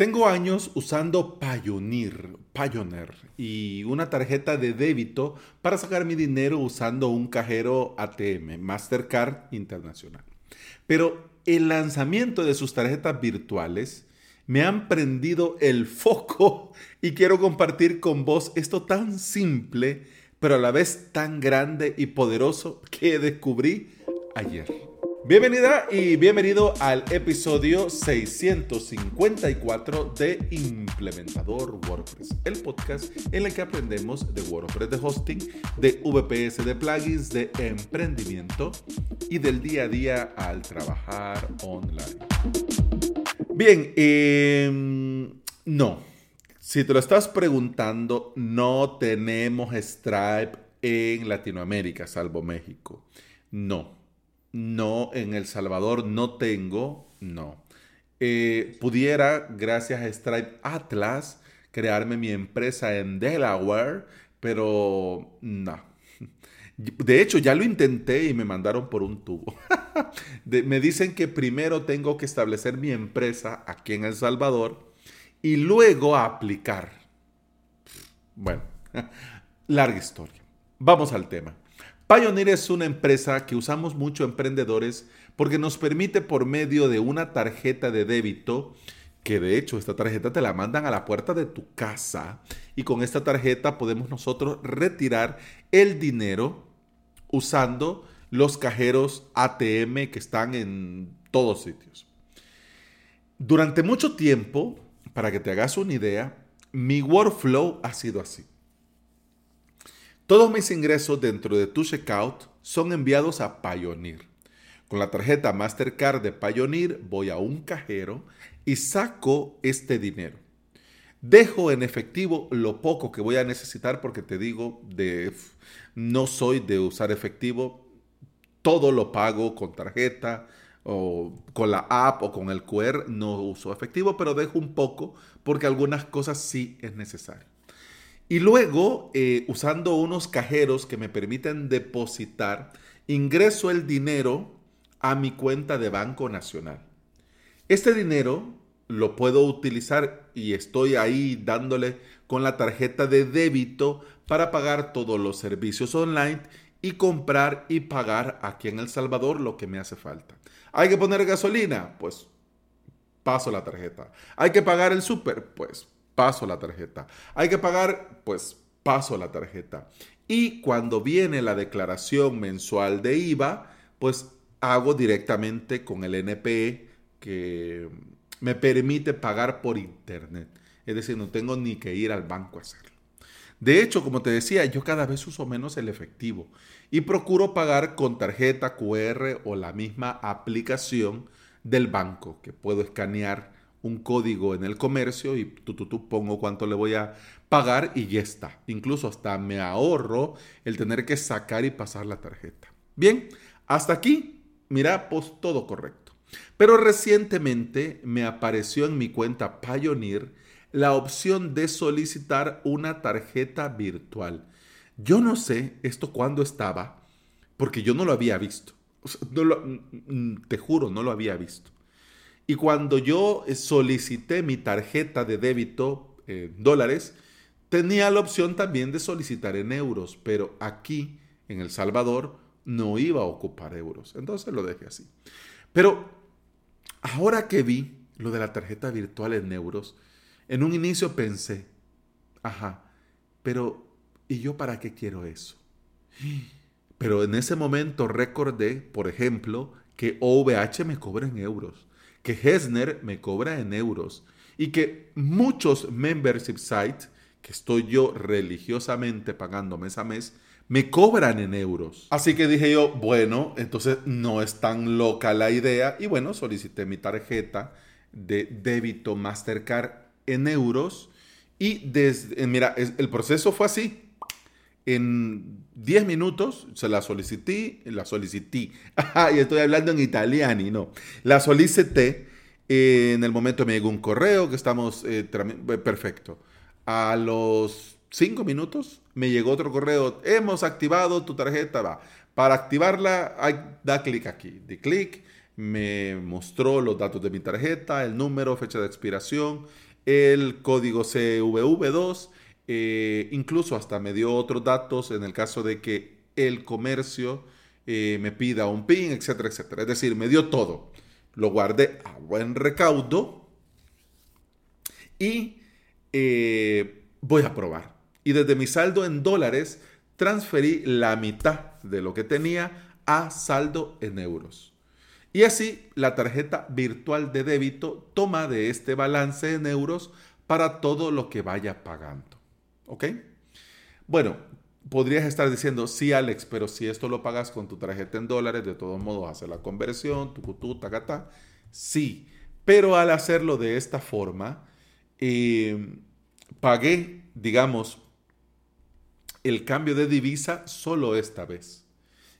Tengo años usando Payoneer, y una tarjeta de débito para sacar mi dinero usando un cajero ATM, Mastercard Internacional. Pero el lanzamiento de sus tarjetas virtuales me han prendido el foco y quiero compartir con vos esto tan simple, pero a la vez tan grande y poderoso que descubrí ayer. Bienvenida y bienvenido al episodio 654 de Implementador WordPress, el podcast en el que aprendemos de WordPress de hosting, de VPS de plugins, de emprendimiento y del día a día al trabajar online. Bien, em, no. Si te lo estás preguntando, no tenemos Stripe en Latinoamérica, salvo México. No no, en El Salvador no tengo, no. Eh, pudiera, gracias a Stripe Atlas, crearme mi empresa en Delaware, pero no. De hecho, ya lo intenté y me mandaron por un tubo. me dicen que primero tengo que establecer mi empresa aquí en El Salvador y luego aplicar. Bueno, larga historia. Vamos al tema. Pioneer es una empresa que usamos mucho emprendedores porque nos permite por medio de una tarjeta de débito, que de hecho esta tarjeta te la mandan a la puerta de tu casa y con esta tarjeta podemos nosotros retirar el dinero usando los cajeros ATM que están en todos sitios. Durante mucho tiempo, para que te hagas una idea, mi workflow ha sido así. Todos mis ingresos dentro de tu checkout son enviados a Payoneer. Con la tarjeta Mastercard de Payoneer voy a un cajero y saco este dinero. Dejo en efectivo lo poco que voy a necesitar porque te digo, de, no soy de usar efectivo. Todo lo pago con tarjeta o con la app o con el QR. No uso efectivo, pero dejo un poco porque algunas cosas sí es necesario. Y luego, eh, usando unos cajeros que me permiten depositar, ingreso el dinero a mi cuenta de Banco Nacional. Este dinero lo puedo utilizar y estoy ahí dándole con la tarjeta de débito para pagar todos los servicios online y comprar y pagar aquí en El Salvador lo que me hace falta. ¿Hay que poner gasolina? Pues paso la tarjeta. ¿Hay que pagar el súper? Pues paso la tarjeta. Hay que pagar, pues paso la tarjeta. Y cuando viene la declaración mensual de IVA, pues hago directamente con el NPE que me permite pagar por internet. Es decir, no tengo ni que ir al banco a hacerlo. De hecho, como te decía, yo cada vez uso menos el efectivo y procuro pagar con tarjeta QR o la misma aplicación del banco que puedo escanear un código en el comercio y tú, tú, tú pongo cuánto le voy a pagar y ya está. Incluso hasta me ahorro el tener que sacar y pasar la tarjeta. Bien, hasta aquí, mira, pues todo correcto. Pero recientemente me apareció en mi cuenta Pioneer la opción de solicitar una tarjeta virtual. Yo no sé esto cuándo estaba, porque yo no lo había visto. te juro, no lo había visto. Y cuando yo eh, solicité mi tarjeta de débito en dólares, tenía la opción también de solicitar en euros, pero aquí en El Salvador no iba a ocupar euros. Entonces lo dejé así. Pero ahora que vi lo de la tarjeta virtual en euros, en un inicio pensé, ajá, pero ¿y yo para qué quiero eso? Pero en ese momento recordé, por ejemplo, que OVH me cobra en euros que Hesner me cobra en euros y que muchos membership sites que estoy yo religiosamente pagando mes a mes, me cobran en euros. Así que dije yo, bueno, entonces no es tan loca la idea y bueno, solicité mi tarjeta de débito Mastercard en euros y desde, mira, el proceso fue así. En 10 minutos se la solicité, la solicité, y estoy hablando en italiano, no, la solicité, en el momento me llegó un correo que estamos, eh, eh, perfecto. A los 5 minutos me llegó otro correo, hemos activado tu tarjeta, va. Para activarla, da clic aquí, de clic, me mostró los datos de mi tarjeta, el número, fecha de expiración, el código CVV2, eh, incluso hasta me dio otros datos en el caso de que el comercio eh, me pida un PIN, etcétera, etcétera. Es decir, me dio todo. Lo guardé a buen recaudo y eh, voy a probar. Y desde mi saldo en dólares transferí la mitad de lo que tenía a saldo en euros. Y así la tarjeta virtual de débito toma de este balance en euros para todo lo que vaya pagando. ¿Ok? Bueno, podrías estar diciendo, sí, Alex, pero si esto lo pagas con tu tarjeta en dólares, de todos modos hace la conversión, tu tu. Sí, pero al hacerlo de esta forma, eh, pagué, digamos, el cambio de divisa solo esta vez.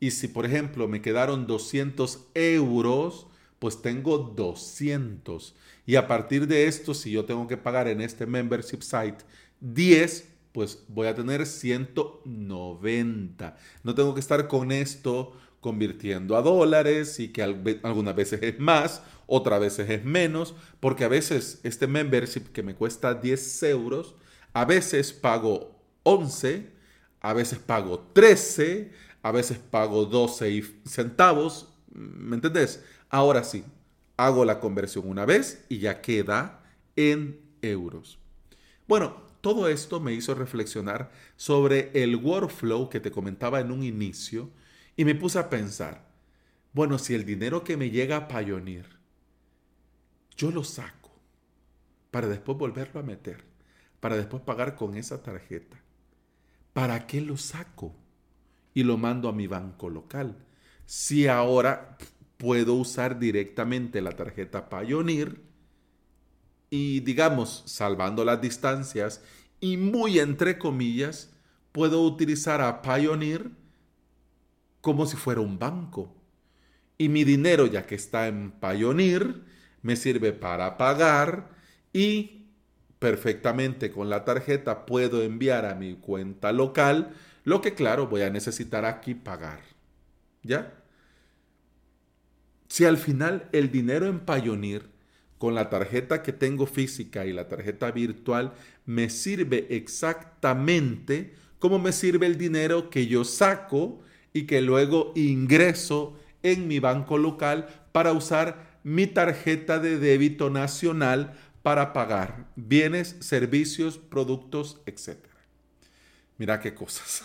Y si, por ejemplo, me quedaron 200 euros, pues tengo 200. Y a partir de esto, si yo tengo que pagar en este membership site 10, pues voy a tener 190. No tengo que estar con esto convirtiendo a dólares y que algunas veces es más, otras veces es menos, porque a veces este membership que me cuesta 10 euros, a veces pago 11, a veces pago 13, a veces pago 12 centavos, ¿me entendés? Ahora sí, hago la conversión una vez y ya queda en euros. Bueno, todo esto me hizo reflexionar sobre el workflow que te comentaba en un inicio y me puse a pensar, bueno, si el dinero que me llega a Pioneer, yo lo saco para después volverlo a meter, para después pagar con esa tarjeta, ¿para qué lo saco? Y lo mando a mi banco local. Si ahora puedo usar directamente la tarjeta Pioneer y digamos, salvando las distancias y muy entre comillas, puedo utilizar a Pioneer como si fuera un banco. Y mi dinero, ya que está en Pioneer, me sirve para pagar y perfectamente con la tarjeta puedo enviar a mi cuenta local, lo que claro voy a necesitar aquí pagar. ¿Ya? Si al final el dinero en Pioneer con la tarjeta que tengo física y la tarjeta virtual me sirve exactamente como me sirve el dinero que yo saco y que luego ingreso en mi banco local para usar mi tarjeta de débito nacional para pagar bienes, servicios, productos, etc. Mira qué cosas.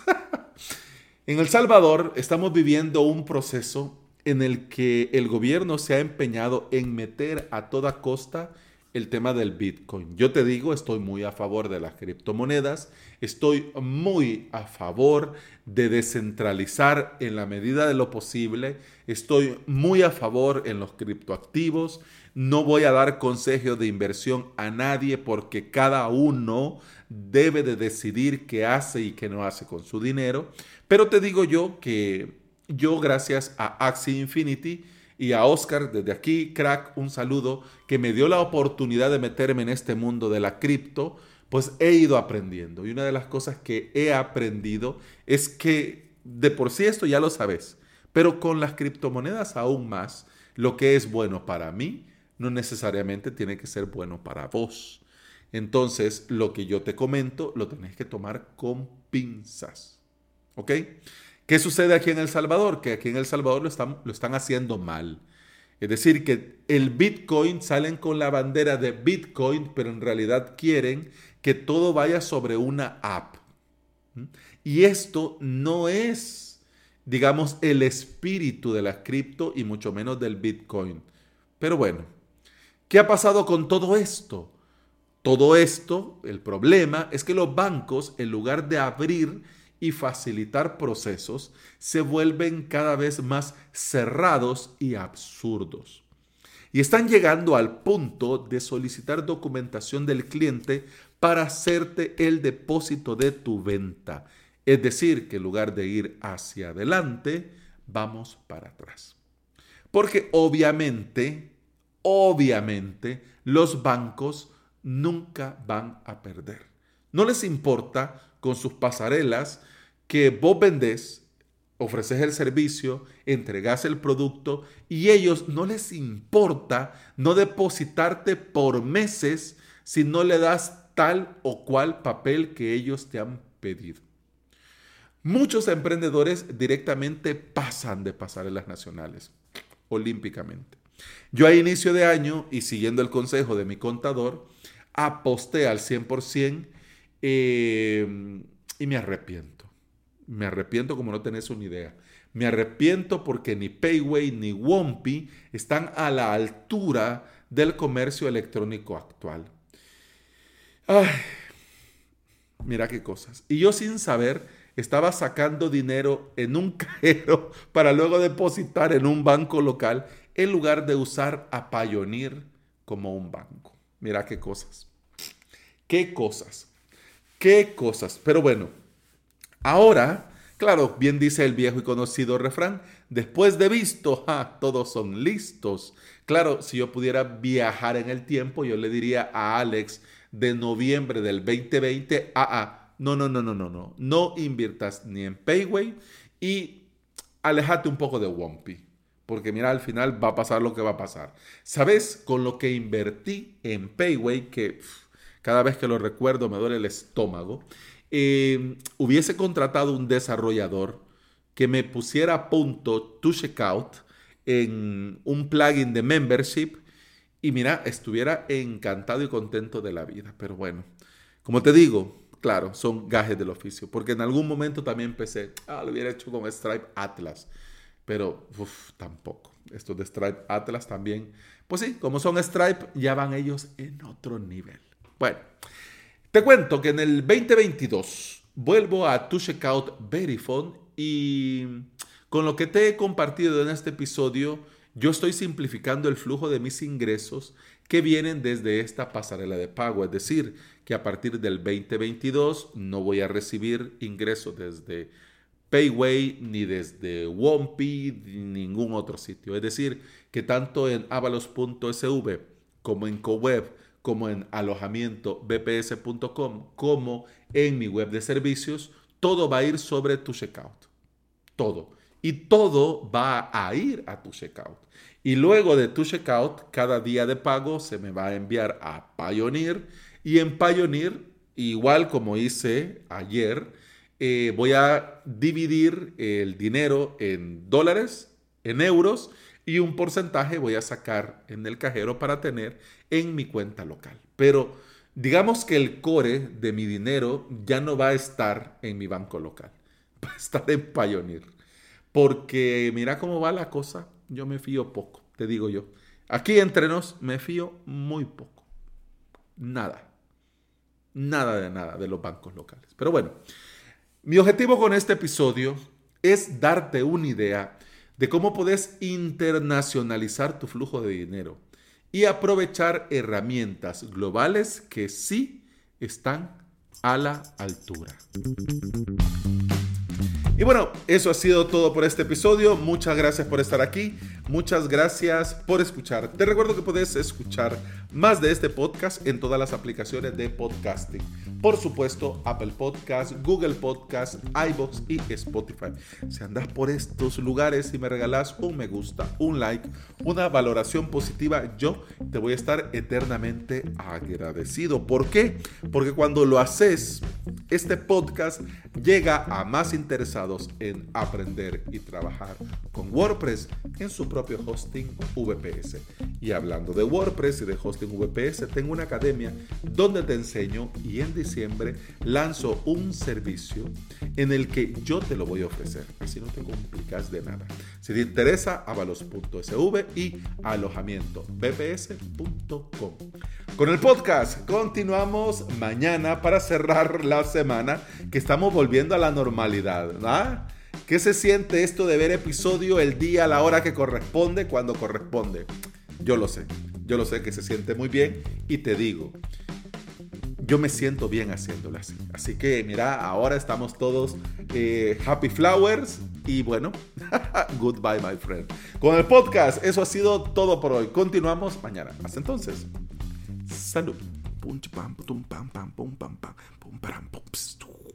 en El Salvador estamos viviendo un proceso en el que el gobierno se ha empeñado en meter a toda costa el tema del Bitcoin. Yo te digo, estoy muy a favor de las criptomonedas, estoy muy a favor de descentralizar en la medida de lo posible, estoy muy a favor en los criptoactivos, no voy a dar consejos de inversión a nadie porque cada uno debe de decidir qué hace y qué no hace con su dinero, pero te digo yo que yo gracias a Axie Infinity y a Oscar desde aquí, crack, un saludo, que me dio la oportunidad de meterme en este mundo de la cripto, pues he ido aprendiendo. Y una de las cosas que he aprendido es que de por sí esto ya lo sabes, pero con las criptomonedas aún más, lo que es bueno para mí no necesariamente tiene que ser bueno para vos. Entonces, lo que yo te comento lo tenés que tomar con pinzas. ¿Ok? ¿Qué sucede aquí en El Salvador? Que aquí en El Salvador lo están, haciendo mal. Es decir, que el Bitcoin salen con la bandera de Bitcoin, pero en realidad quieren que todo vaya sobre una app. ¿Mm? Y esto no es, digamos, el espíritu de la cripto y mucho menos del Bitcoin. Pero bueno, ¿qué ha pasado con todo esto? Todo esto, el problema es que los bancos, en lugar de abrir y facilitar procesos se vuelven cada vez más cerrados y absurdos. Y están llegando al punto de solicitar documentación del cliente para hacerte el depósito de tu venta. Es decir, que en lugar de ir hacia adelante, vamos para atrás. Porque obviamente, obviamente, los bancos nunca van a perder. No les importa con sus pasarelas que vos vendés, ofreces el servicio, entregas el producto y ellos no les importa no depositarte por meses si no le das tal o cual papel que ellos te han pedido. Muchos emprendedores directamente pasan de pasarelas nacionales, olímpicamente. Yo a inicio de año y siguiendo el consejo de mi contador, aposté al 100% eh, y me arrepiento. Me arrepiento como no tenés una idea. Me arrepiento porque ni Payway ni Wompy están a la altura del comercio electrónico actual. Ay, mira qué cosas. Y yo sin saber estaba sacando dinero en un cajero para luego depositar en un banco local en lugar de usar a Pioneer como un banco. Mira qué cosas. Qué cosas. Qué cosas. Pero bueno, ahora, claro, bien dice el viejo y conocido refrán, después de visto, todos son listos. Claro, si yo pudiera viajar en el tiempo, yo le diría a Alex de noviembre del 2020, ah, ah, no, no, no, no, no, no. No inviertas ni en Payway y alejate un poco de Wompy. Porque mira, al final va a pasar lo que va a pasar. ¿Sabes? Con lo que invertí en Payway, que cada vez que lo recuerdo me duele el estómago, eh, hubiese contratado un desarrollador que me pusiera a punto to checkout en un plugin de membership y mira, estuviera encantado y contento de la vida. Pero bueno, como te digo, claro, son gajes del oficio. Porque en algún momento también pensé, ah, lo hubiera hecho con Stripe Atlas. Pero, tampoco. Estos de Stripe Atlas también. Pues sí, como son Stripe, ya van ellos en otro nivel. Bueno, te cuento que en el 2022 vuelvo a Tu Checkout Verifone y con lo que te he compartido en este episodio, yo estoy simplificando el flujo de mis ingresos que vienen desde esta pasarela de pago. Es decir, que a partir del 2022 no voy a recibir ingresos desde Payway ni desde Wompy ni ningún otro sitio. Es decir, que tanto en avalos.sv como en CoWeb como en alojamiento bps.com como en mi web de servicios, todo va a ir sobre tu checkout. Todo. Y todo va a ir a tu checkout. Y luego de tu checkout, cada día de pago se me va a enviar a Pioneer. Y en Pioneer, igual como hice ayer, eh, voy a dividir el dinero en dólares, en euros, y un porcentaje voy a sacar en el cajero para tener en mi cuenta local. Pero digamos que el core de mi dinero ya no va a estar en mi banco local, va a estar en Pioneer. Porque mira cómo va la cosa yo me fío poco, te digo yo. Aquí entre nos me fío muy poco. Nada. Nada de nada de los bancos locales. Pero bueno, mi objetivo con este episodio es darte una idea de cómo puedes internacionalizar tu flujo de dinero y aprovechar herramientas globales que sí están a la altura. Y bueno, eso ha sido todo por este episodio. Muchas gracias por estar aquí. Muchas gracias por escuchar. Te recuerdo que puedes escuchar más de este podcast en todas las aplicaciones de podcasting. Por supuesto, Apple Podcast, Google Podcast, iBox y Spotify. Si andas por estos lugares y me regalas un me gusta, un like, una valoración positiva, yo te voy a estar eternamente agradecido. ¿Por qué? Porque cuando lo haces, este podcast llega a más interesados en aprender y trabajar con WordPress en su propio hosting VPS. Y hablando de WordPress y de hosting VPS, tengo una academia donde te enseño y en diciembre lanzo un servicio en el que yo te lo voy a ofrecer. Así no te complicas de nada. Si te interesa, avalos.sv y alojamiento bps.com. Con el podcast continuamos mañana para cerrar la semana que estamos volviendo a la normalidad. ¿ah? ¿Qué se siente esto de ver episodio el día, la hora que corresponde, cuando corresponde? Yo lo sé, yo lo sé que se siente muy bien y te digo, yo me siento bien haciéndolo así. Así que mira, ahora estamos todos eh, happy flowers y bueno, goodbye my friend. Con el podcast, eso ha sido todo por hoy. Continuamos mañana. Hasta entonces. Salud. Pum, pam, pum, pam, pam, pum, pam, pam, pum, pam, pum,